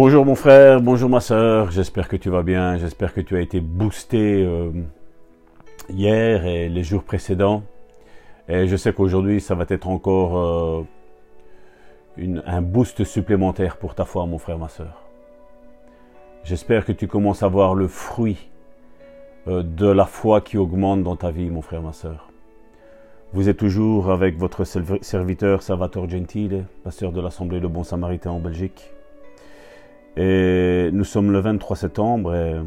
Bonjour mon frère, bonjour ma soeur, j'espère que tu vas bien, j'espère que tu as été boosté euh, hier et les jours précédents. Et je sais qu'aujourd'hui ça va être encore euh, un boost supplémentaire pour ta foi mon frère, ma soeur. J'espère que tu commences à voir le fruit euh, de la foi qui augmente dans ta vie mon frère, ma soeur. Vous êtes toujours avec votre serviteur Salvatore Gentile, pasteur de l'Assemblée Le Bon Samaritain en Belgique. Et nous sommes le 23 septembre et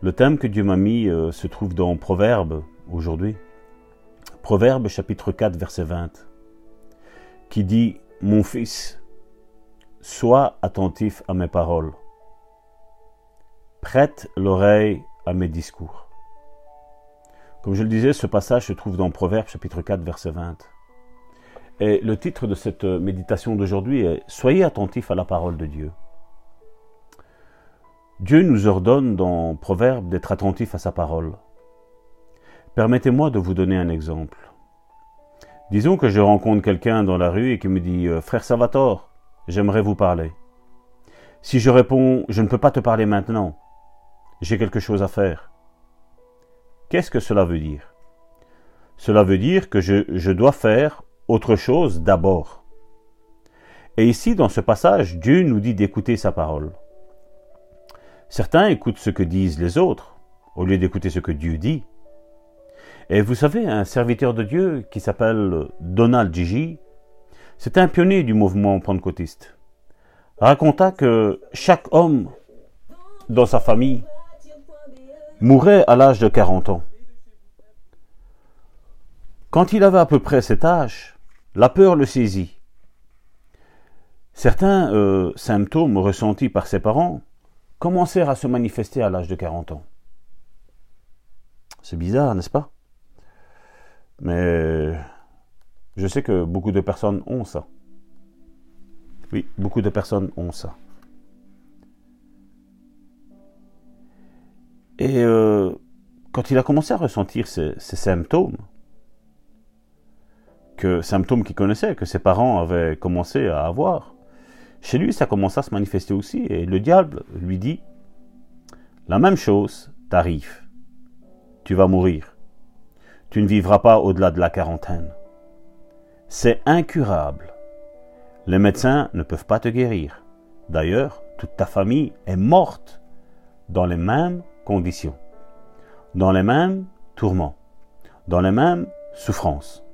le thème que Dieu m'a mis euh, se trouve dans Proverbe aujourd'hui. Proverbe chapitre 4 verset 20 qui dit Mon fils, sois attentif à mes paroles. Prête l'oreille à mes discours. Comme je le disais, ce passage se trouve dans Proverbe chapitre 4 verset 20. Et le titre de cette méditation d'aujourd'hui est Soyez attentifs à la parole de Dieu. Dieu nous ordonne dans Proverbe d'être attentif à sa parole. Permettez-moi de vous donner un exemple. Disons que je rencontre quelqu'un dans la rue et qui me dit euh, Frère Salvatore, j'aimerais vous parler. Si je réponds Je ne peux pas te parler maintenant, j'ai quelque chose à faire. Qu'est-ce que cela veut dire? Cela veut dire que je, je dois faire autre chose d'abord. Et ici, dans ce passage, Dieu nous dit d'écouter sa parole. Certains écoutent ce que disent les autres, au lieu d'écouter ce que Dieu dit. Et vous savez, un serviteur de Dieu qui s'appelle Donald Gigi, c'est un pionnier du mouvement pentecôtiste, raconta que chaque homme dans sa famille mourait à l'âge de 40 ans. Quand il avait à peu près cet âge, la peur le saisit. Certains euh, symptômes ressentis par ses parents commencer à se manifester à l'âge de 40 ans? C'est bizarre, n'est-ce pas? Mais je sais que beaucoup de personnes ont ça. Oui, beaucoup de personnes ont ça. Et euh, quand il a commencé à ressentir ces, ces symptômes, que symptômes qu'il connaissait, que ses parents avaient commencé à avoir, chez lui, ça commence à se manifester aussi, et le diable lui dit, la même chose t'arrive. Tu vas mourir. Tu ne vivras pas au-delà de la quarantaine. C'est incurable. Les médecins ne peuvent pas te guérir. D'ailleurs, toute ta famille est morte dans les mêmes conditions, dans les mêmes tourments, dans les mêmes souffrances.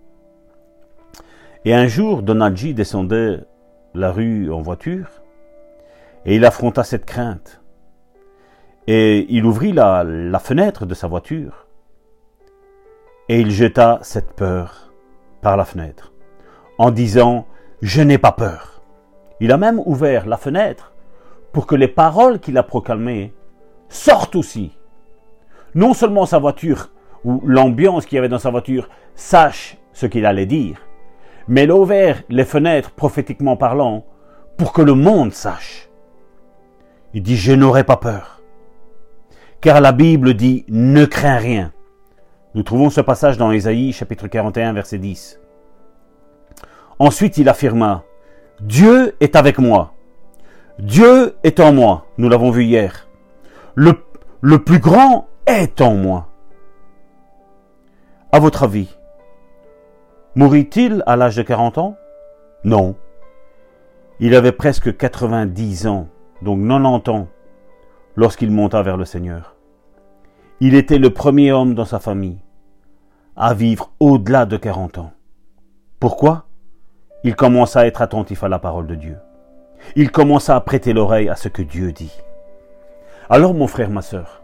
Et un jour, Donaldji descendait la rue en voiture, et il affronta cette crainte. Et il ouvrit la, la fenêtre de sa voiture, et il jeta cette peur par la fenêtre, en disant, Je n'ai pas peur. Il a même ouvert la fenêtre pour que les paroles qu'il a proclamées sortent aussi. Non seulement sa voiture, ou l'ambiance qu'il y avait dans sa voiture, sache ce qu'il allait dire, mais il a ouvert les fenêtres prophétiquement parlant pour que le monde sache. Il dit, je n'aurai pas peur. Car la Bible dit, ne crains rien. Nous trouvons ce passage dans Ésaïe chapitre 41 verset 10. Ensuite il affirma, Dieu est avec moi. Dieu est en moi. Nous l'avons vu hier. Le, le plus grand est en moi. À votre avis, Mourit-il à l'âge de 40 ans? Non. Il avait presque 90 ans, donc 90 ans, lorsqu'il monta vers le Seigneur. Il était le premier homme dans sa famille à vivre au-delà de 40 ans. Pourquoi? Il commença à être attentif à la parole de Dieu. Il commença à prêter l'oreille à ce que Dieu dit. Alors mon frère, ma soeur,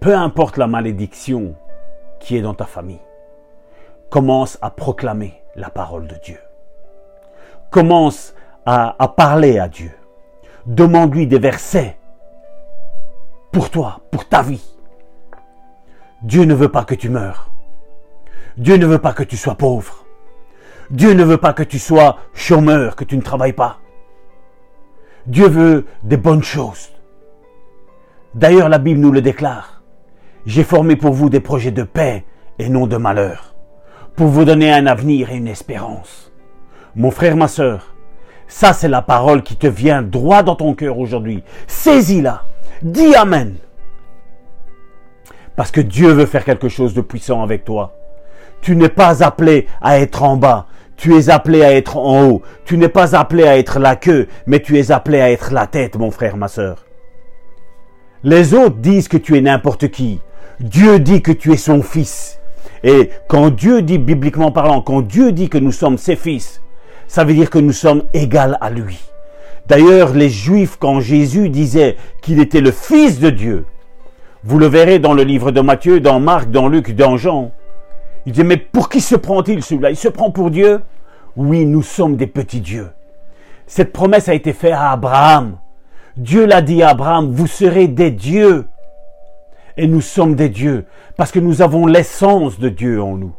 peu importe la malédiction qui est dans ta famille, commence à proclamer la parole de Dieu. Commence à, parler à Dieu. Demande-lui des versets pour toi, pour ta vie. Dieu ne veut pas que tu meurs. Dieu ne veut pas que tu sois pauvre. Dieu ne veut pas que tu sois chômeur, que tu ne travailles pas. Dieu veut des bonnes choses. D'ailleurs, la Bible nous le déclare. J'ai formé pour vous des projets de paix et non de malheur pour vous donner un avenir et une espérance. Mon frère, ma sœur, Ça, c'est la parole qui te vient droit dans ton cœur aujourd'hui. Saisis-la. Dis Amen. Parce que Dieu veut faire quelque chose de puissant avec toi. Tu n'es pas appelé à être en bas. Tu es appelé à être en haut. Tu n'es pas appelé à être la queue, mais tu es appelé à être la tête, mon frère, ma sœur. Les autres disent que tu es n'importe qui. Dieu dit que tu es son fils. Et quand Dieu dit, bibliquement parlant, quand Dieu dit que nous sommes ses fils, ça veut dire que nous sommes égaux à lui. D'ailleurs, les Juifs, quand Jésus disait qu'il était le Fils de Dieu, vous le verrez dans le livre de Matthieu, dans Marc, dans Luc, dans Jean, il dit, mais pour qui se prend-il celui-là? Il se prend pour Dieu? Oui, nous sommes des petits dieux. Cette promesse a été faite à Abraham. Dieu l'a dit à Abraham, vous serez des dieux. Et nous sommes des dieux parce que nous avons l'essence de Dieu en nous.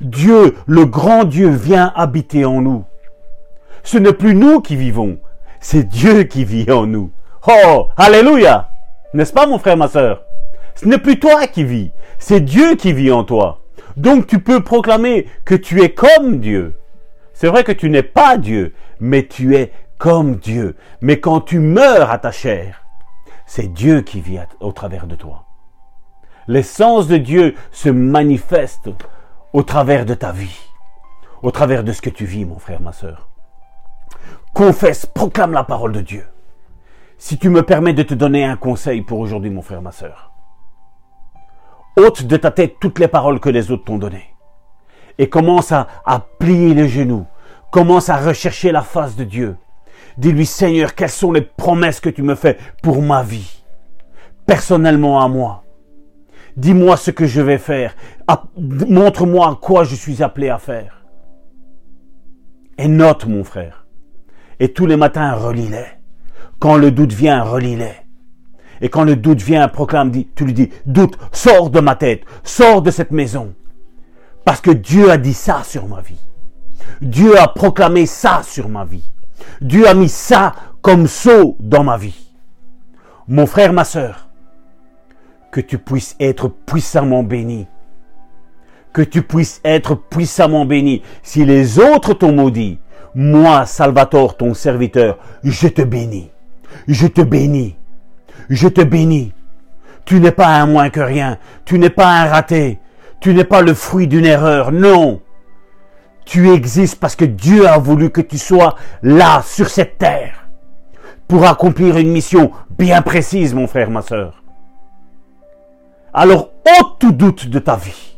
Dieu, le grand Dieu, vient habiter en nous. Ce n'est plus nous qui vivons, c'est Dieu qui vit en nous. Oh, alléluia N'est-ce pas mon frère, ma soeur Ce n'est plus toi qui vis, c'est Dieu qui vit en toi. Donc tu peux proclamer que tu es comme Dieu. C'est vrai que tu n'es pas Dieu, mais tu es comme Dieu. Mais quand tu meurs à ta chair, c'est Dieu qui vit au travers de toi. L'essence de Dieu se manifeste au travers de ta vie, au travers de ce que tu vis, mon frère, ma soeur. Confesse, proclame la parole de Dieu. Si tu me permets de te donner un conseil pour aujourd'hui, mon frère, ma soeur, ôte de ta tête toutes les paroles que les autres t'ont données et commence à, à plier les genoux, commence à rechercher la face de Dieu. Dis-lui, Seigneur, quelles sont les promesses que tu me fais pour ma vie, personnellement à moi? Dis-moi ce que je vais faire. Montre-moi quoi je suis appelé à faire. Et note, mon frère. Et tous les matins, relis-les. Quand le doute vient, relis-les. Et quand le doute vient, proclame, dit, tu lui dis, doute, sors de ma tête, sors de cette maison. Parce que Dieu a dit ça sur ma vie. Dieu a proclamé ça sur ma vie. Dieu a mis ça comme sceau dans ma vie. Mon frère, ma sœur, que tu puisses être puissamment béni. Que tu puisses être puissamment béni. Si les autres t'ont maudit, moi, Salvatore, ton serviteur, je te bénis. Je te bénis. Je te bénis. Tu n'es pas un moins que rien. Tu n'es pas un raté. Tu n'es pas le fruit d'une erreur. Non. Tu existes parce que Dieu a voulu que tu sois là, sur cette terre, pour accomplir une mission bien précise, mon frère, ma soeur alors ôte tout doute de ta vie.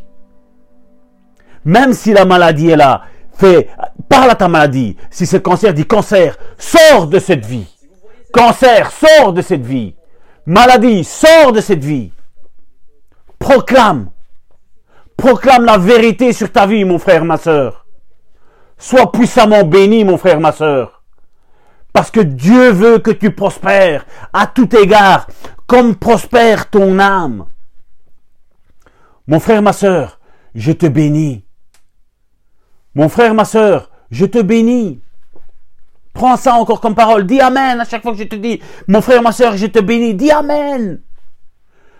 Même si la maladie est là, fais, parle à ta maladie. Si c'est cancer, dis cancer, sors de cette vie. Cancer, sors de cette vie. Maladie, sors de cette vie. Proclame. Proclame la vérité sur ta vie, mon frère, ma soeur. Sois puissamment béni, mon frère, ma soeur. Parce que Dieu veut que tu prospères à tout égard, comme prospère ton âme. Mon frère, ma sœur, je te bénis. Mon frère, ma sœur, je te bénis. Prends ça encore comme parole. Dis Amen à chaque fois que je te dis, mon frère, ma sœur, je te bénis. Dis Amen.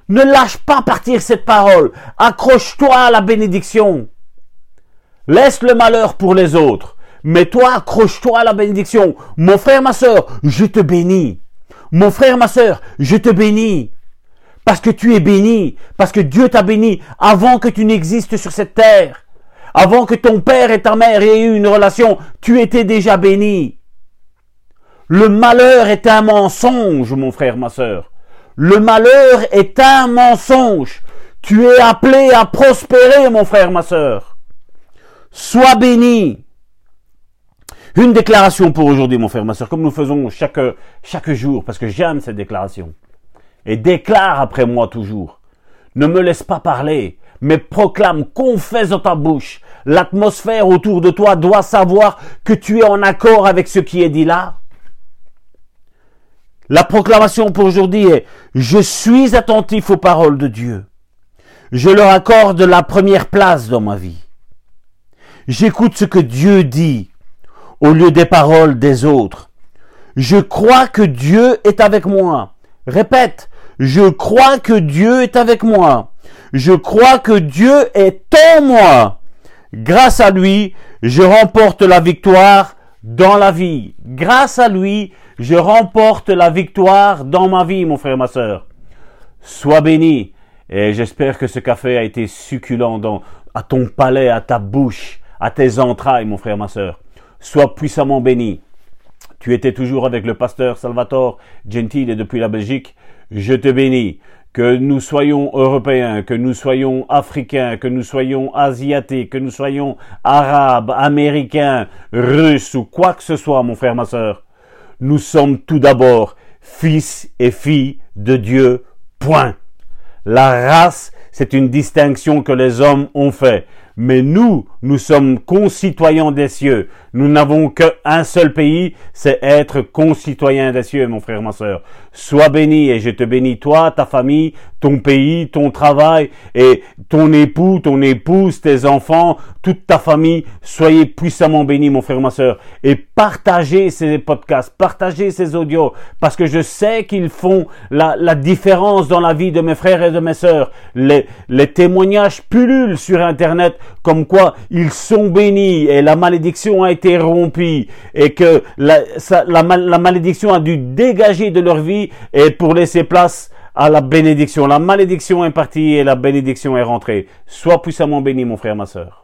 Ne lâche pas partir cette parole. Accroche-toi à la bénédiction. Laisse le malheur pour les autres. Mais toi, accroche-toi à la bénédiction. Mon frère, ma sœur, je te bénis. Mon frère, ma sœur, je te bénis. Parce que tu es béni, parce que Dieu t'a béni avant que tu n'existes sur cette terre. Avant que ton père et ta mère aient eu une relation, tu étais déjà béni. Le malheur est un mensonge, mon frère, ma sœur. Le malheur est un mensonge. Tu es appelé à prospérer, mon frère, ma sœur. Sois béni. Une déclaration pour aujourd'hui, mon frère, ma sœur, comme nous faisons chaque, chaque jour, parce que j'aime cette déclaration et déclare après moi toujours. Ne me laisse pas parler, mais proclame, confesse dans ta bouche. L'atmosphère autour de toi doit savoir que tu es en accord avec ce qui est dit là. La proclamation pour aujourd'hui est Je suis attentif aux paroles de Dieu. Je leur accorde la première place dans ma vie. J'écoute ce que Dieu dit au lieu des paroles des autres. Je crois que Dieu est avec moi. Répète, je crois que Dieu est avec moi. Je crois que Dieu est en moi. Grâce à lui, je remporte la victoire dans la vie. Grâce à lui, je remporte la victoire dans ma vie, mon frère et ma sœur. Sois béni. Et j'espère que ce café a été succulent à ton palais, à ta bouche, à tes entrailles, mon frère, ma sœur. Sois puissamment béni. Tu étais toujours avec le pasteur Salvatore Gentile depuis la Belgique. Je te bénis que nous soyons européens, que nous soyons africains, que nous soyons asiatiques, que nous soyons arabes, américains, russes ou quoi que ce soit, mon frère, ma sœur, nous sommes tout d'abord fils et filles de Dieu. Point. La race, c'est une distinction que les hommes ont fait. Mais nous, nous sommes concitoyens des cieux. Nous n'avons qu'un seul pays, c'est être concitoyen des cieux, mon frère, ma soeur. Sois béni et je te bénis, toi, ta famille, ton pays, ton travail et ton époux, ton épouse, tes enfants, toute ta famille. Soyez puissamment bénis, mon frère, ma soeur. Et partagez ces podcasts, partagez ces audios, parce que je sais qu'ils font la, différence dans la vie de mes frères et de mes sœurs. Les, les témoignages pullulent sur Internet comme quoi ils sont bénis et la malédiction a été rompue et que la, la, la malédiction a dû dégager de leur vie et pour laisser place à la bénédiction. La malédiction est partie et la bénédiction est rentrée. Sois puissamment béni, mon frère, ma sœur.